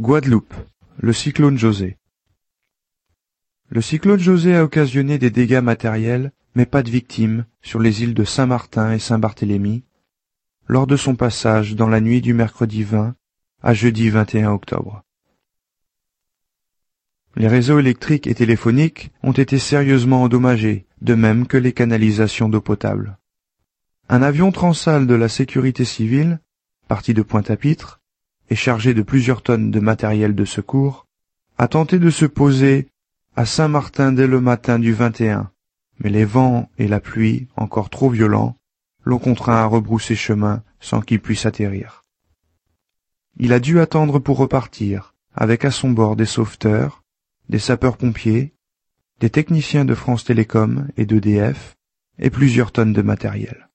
Guadeloupe, le cyclone José. Le cyclone José a occasionné des dégâts matériels, mais pas de victimes, sur les îles de Saint-Martin et Saint-Barthélemy, lors de son passage dans la nuit du mercredi 20 à jeudi 21 octobre. Les réseaux électriques et téléphoniques ont été sérieusement endommagés, de même que les canalisations d'eau potable. Un avion transal de la sécurité civile, parti de Pointe-à-Pitre, et chargé de plusieurs tonnes de matériel de secours, a tenté de se poser à Saint-Martin dès le matin du 21, mais les vents et la pluie, encore trop violents, l'ont contraint à rebrousser chemin sans qu'il puisse atterrir. Il a dû attendre pour repartir, avec à son bord des sauveteurs, des sapeurs-pompiers, des techniciens de France Télécom et d'EDF, et plusieurs tonnes de matériel.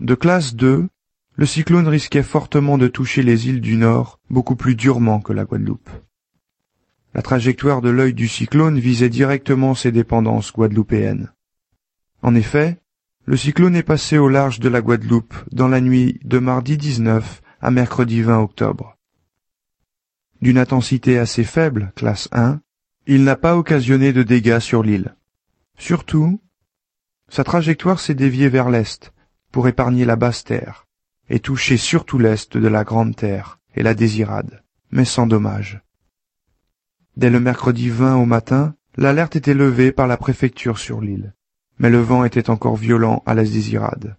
De classe 2, le cyclone risquait fortement de toucher les îles du Nord beaucoup plus durement que la Guadeloupe. La trajectoire de l'œil du cyclone visait directement ses dépendances guadeloupéennes. En effet, le cyclone est passé au large de la Guadeloupe dans la nuit de mardi 19 à mercredi 20 octobre. D'une intensité assez faible, classe 1, il n'a pas occasionné de dégâts sur l'île. Surtout, sa trajectoire s'est déviée vers l'est pour épargner la basse terre, et toucher surtout l'est de la Grande Terre et la Désirade, mais sans dommage. Dès le mercredi 20 au matin, l'alerte était levée par la préfecture sur l'île, mais le vent était encore violent à la Désirade.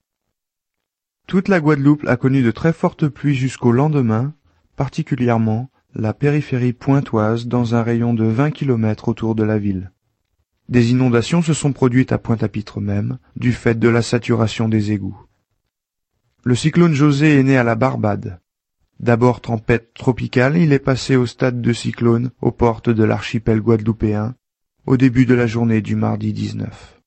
Toute la Guadeloupe a connu de très fortes pluies jusqu'au lendemain, particulièrement la périphérie pointoise dans un rayon de 20 kilomètres autour de la ville. Des inondations se sont produites à Pointe-à-Pitre même, du fait de la saturation des égouts. Le cyclone José est né à la Barbade. D'abord tempête tropicale, il est passé au stade de cyclone aux portes de l'archipel guadeloupéen au début de la journée du mardi 19.